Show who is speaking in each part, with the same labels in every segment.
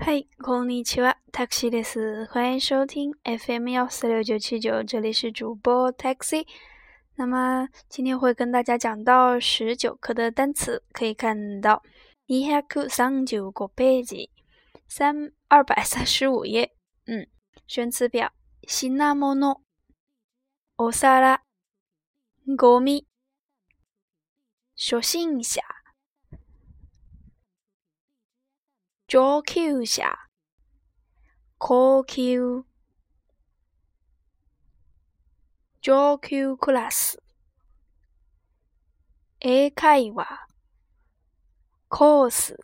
Speaker 1: 嗨，んに七娃，taxi 的す。欢迎收听 FM 幺四六九七九，这里是主播 taxi。那么今天会跟大家讲到十九课的单词，可以看到一下课三九个背记，三二百三十五页，嗯，宣词表，シ纳莫农，奥萨拉，戈米，初心下。上級者、高級、上級クラス、英会話、コース、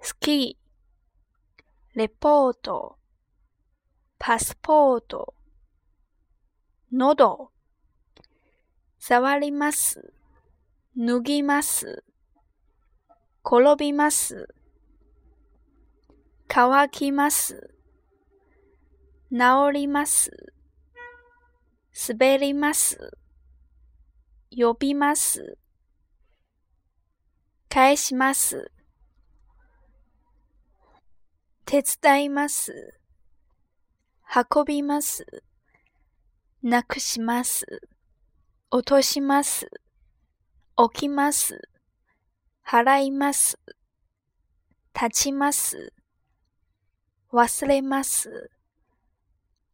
Speaker 1: スキー、レポート、パスポート、喉、触ります、脱ぎます、転びます、乾きます、治ります、滑ります、呼びます、返します、手伝います、運びます、なくします、落とします、置きます、払います、立ちます、忘れます、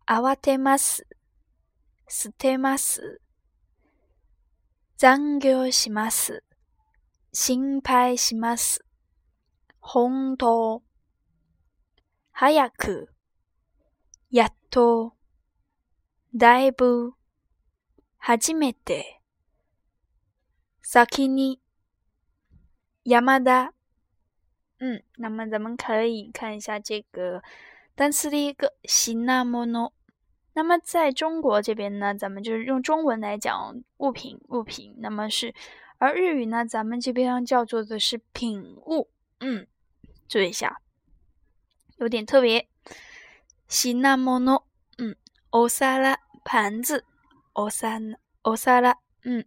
Speaker 1: 慌てます、捨てます、残業します、心配します、本当、早く、やっと、だいぶ、初めて、先に、ヤマダ，嗯，那么咱们可以看一下这个单词的一个シ那么ノ。那么在中国这边呢，咱们就是用中文来讲物品，物品，那么是，而日语呢，咱们这边叫做的是品物。嗯，注意一下，有点特别。シ那么呢？嗯，お皿、盘子、お皿、お皿、嗯，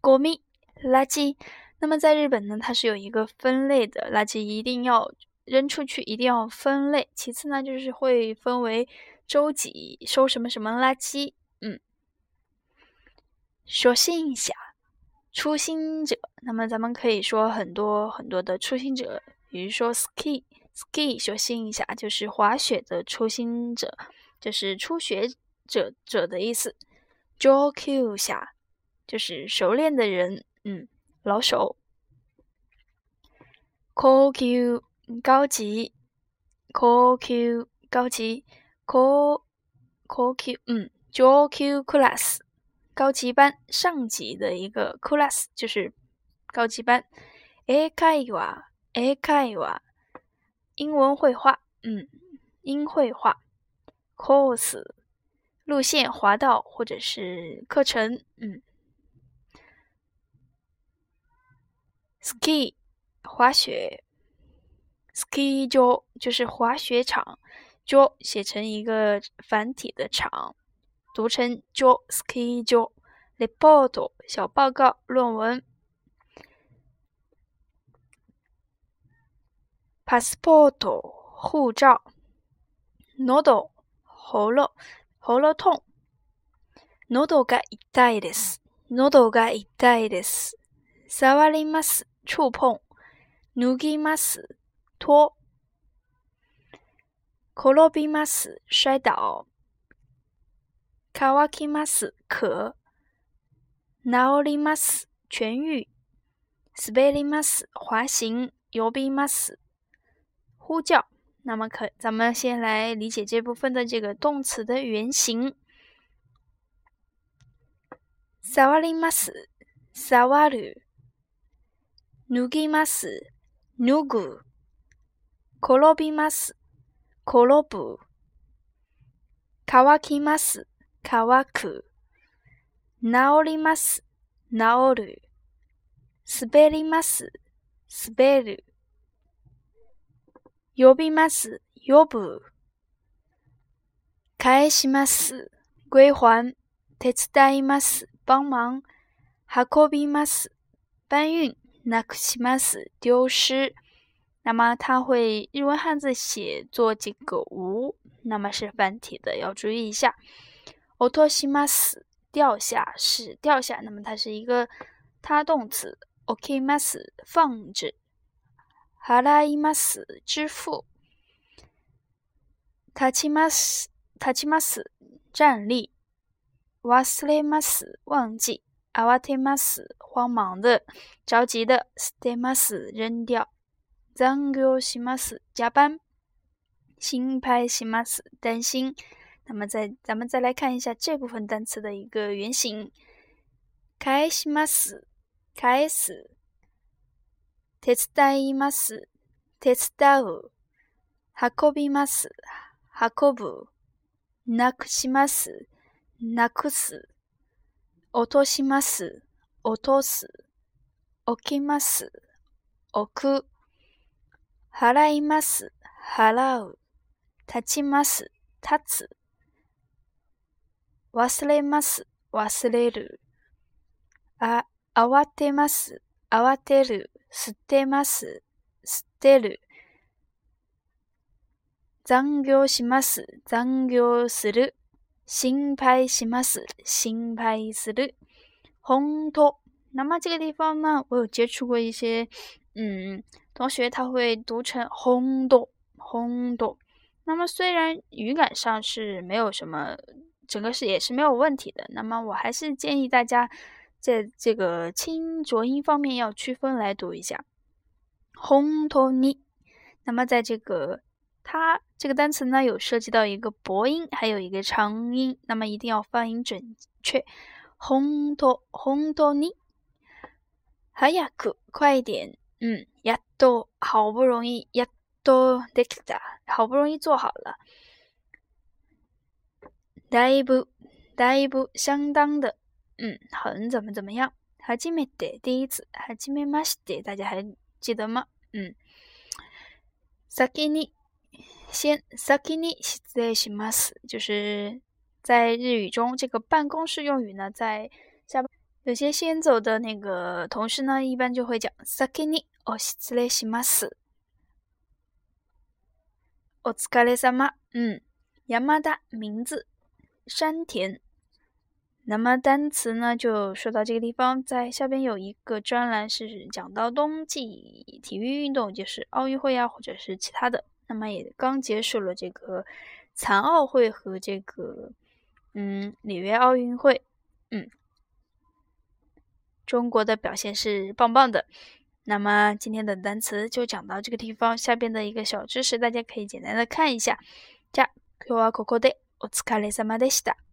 Speaker 1: ごみ、垃圾。那么在日本呢，它是有一个分类的垃圾，一定要扔出去，一定要分类。其次呢，就是会分为周几收什么什么垃圾。嗯，说心一下，初心者。那么咱们可以说很多很多的初心者，比如说 ski ski 说心一下，就是滑雪的初心者，就是初学者者的意思。j o k w Q 下，就是熟练的人。嗯。老手，coq 高级，coq 高级，co 級 o q 嗯，coq class 高级班，上级的一个 class 就是高级班。A 绘画，A 绘画，英文绘画，嗯，英绘画。Course 路线、滑道或者是课程，嗯。ski 滑雪，skijo 就是滑雪场，jo 写成一个繁体的场，读成 jo skijo。report 小报告、论文。passport 护照。nodo 喉咙，喉咙痛。nodo が痛いです。nodo が痛いです。触ります。触碰，ぬぎます、拖、こロビます、摔倒、かわきます、可、なおりま痊愈、すべります、滑行、呼びます、呼叫。那么，可咱们先来理解这部分的这个动词的原型。さわります、さわる。脱ぎます、脱ぐ。転びます、転ぶ。乾きます、乾く。治ります、治る。滑ります、滑る。呼びます、呼ぶ。返します、归還。手伝います、帮忙。運びます、搬運。なくします丢失，那么它会日文汉字写作这个“无”，那么是繁体的，要注意一下。落とします掉下是掉下，那么它是一个他动词。置きます放置。払います支付。立ちます立ちます站立。忘れます忘记。阿瓦特马斯，慌忙的，着急的；ステマス，扔掉；残業します，加班；心配します，担心。那么，再咱们再来看一下这部分单词的一个原型：开します、开す；手伝います、手伝う；運びます、運ぶ；なくします、なくす。落とします、落とす。置きます、置く。払います、払う。立ちます、立つ。忘れます、忘れる。あ、慌てます、慌てる。吸ってます、吸ってる。残業します、残業する。心拍是什斯，心拍排”是的，红托。那么这个地方呢，我有接触过一些，嗯，同学他会读成“红托”，“红托”。那么虽然语感上是没有什么，整个是也是没有问题的。那么我还是建议大家，在这个清浊音方面要区分来读一下，“红托尼。那么在这个。它这个单词呢，有涉及到一个薄音，还有一个长音，那么一定要发音准确。红 o 红 t o 还 o n 快一点。嗯，呀多好不容易，呀多得でき好不容易做好了。大一步大一步相当的，嗯，很怎么怎么样。哈基めで、第一次，哈基めま西て，大家还记得吗？嗯，萨先尼。先 s a さ i き i 失礼します，就是在日语中，这个办公室用语呢，在下有些先走的那个同事呢，一般就会讲 sakini さっきにお失礼します。お疲れ様。嗯，雅马ダ名字山田。那么单词呢，就说到这个地方，在下边有一个专栏是讲到冬季体育运动，就是奥运会啊，或者是其他的。那么也刚结束了这个残奥会和这个嗯里约奥运会，嗯，中国的表现是棒棒的。那么今天的单词就讲到这个地方，下边的一个小知识大家可以简单的看一下。じゃ今日はここでお疲れ様でした。